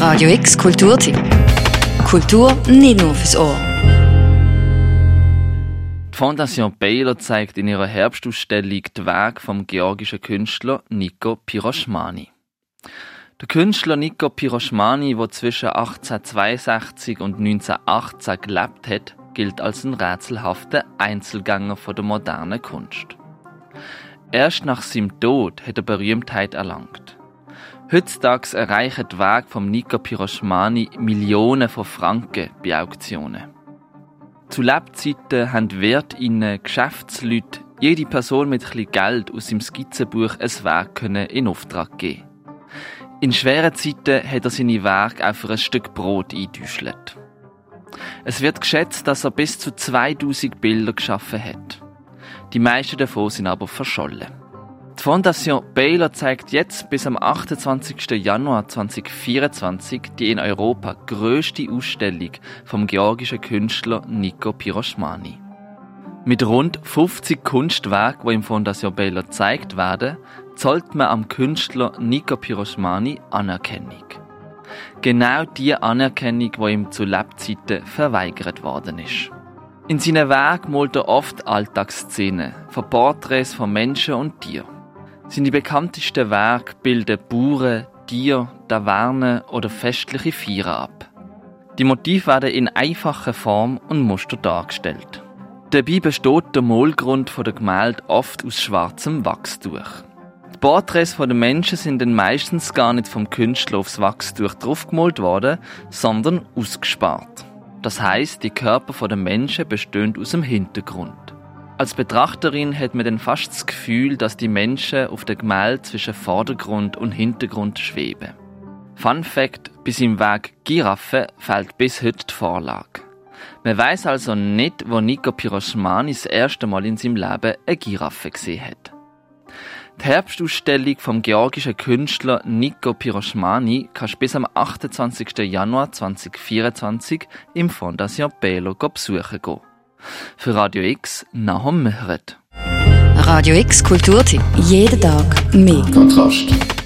Radio X Kulturtipp. Kultur nicht nur fürs Ohr. Die Fondation Baylor zeigt in ihrer Herbstausstellung die Werke vom georgischen Künstler Nico Piroschmani. Der Künstler Nico Piroschmani, der zwischen 1862 und 1918 gelebt hat, gilt als ein rätselhafter Einzelgänger von der modernen Kunst. Erst nach seinem Tod hat er Berühmtheit erlangt. Heutzutage erreichen die Werke von Nico Piroschmani Millionen von Franken bei Auktionen. Zu Lebzeiten haben Wertinnen, Geschäftsleute, jede Person mit etwas Geld aus seinem Skizzenbuch ein Werk in Auftrag geben. In schweren Zeiten hat er seine Werke auch für ein Stück Brot eingedüschelt. Es wird geschätzt, dass er bis zu 2000 Bilder geschaffen hat. Die meisten davon sind aber verschollen. Die Fondation Baylor zeigt jetzt bis am 28. Januar 2024 die in Europa größte Ausstellung vom georgischen Künstler Nico Piroschmani. Mit rund 50 Kunstwerken, die im Fondation Baylor gezeigt werden, zollt man am Künstler Nico Piroschmani Anerkennung. Genau die Anerkennung, die ihm zu Lebzeiten verweigert worden ist. In seinen Werken malt er oft Alltagsszenen von Porträts von Menschen und Tieren. Seine bekanntesten Werke bilden Bauern, Tiere, Tavernen oder festliche Feiern ab. Die Motive werden in einfacher Form und Muster dargestellt. Dabei besteht der Mohlgrund der Gemälde oft aus schwarzem Wachstuch. Die Porträts der Menschen sind dann meistens gar nicht vom Künstler aufs Wachstuch draufgemalt worden, sondern ausgespart. Das heißt, die Körper der Menschen bestehen aus dem Hintergrund. Als Betrachterin hat man dann fast das Gefühl, dass die Menschen auf der Gemälde zwischen Vordergrund und Hintergrund schweben. Fun Fact: Bis im Weg Giraffe fällt bis heute die Vorlage. Man weiß also nicht, wo Nico Piroschmani das erste Mal in seinem Leben eine Giraffe gesehen hat. Die Herbstausstellung vom georgischen Künstler Nico Piroschmani kannst du bis am 28. Januar 2024 im Fondation Belo besuchen gehen. Für Radio X Nahum Mehret. Radio X Kulturtipp. Jeden Tag mehr. Kontrast.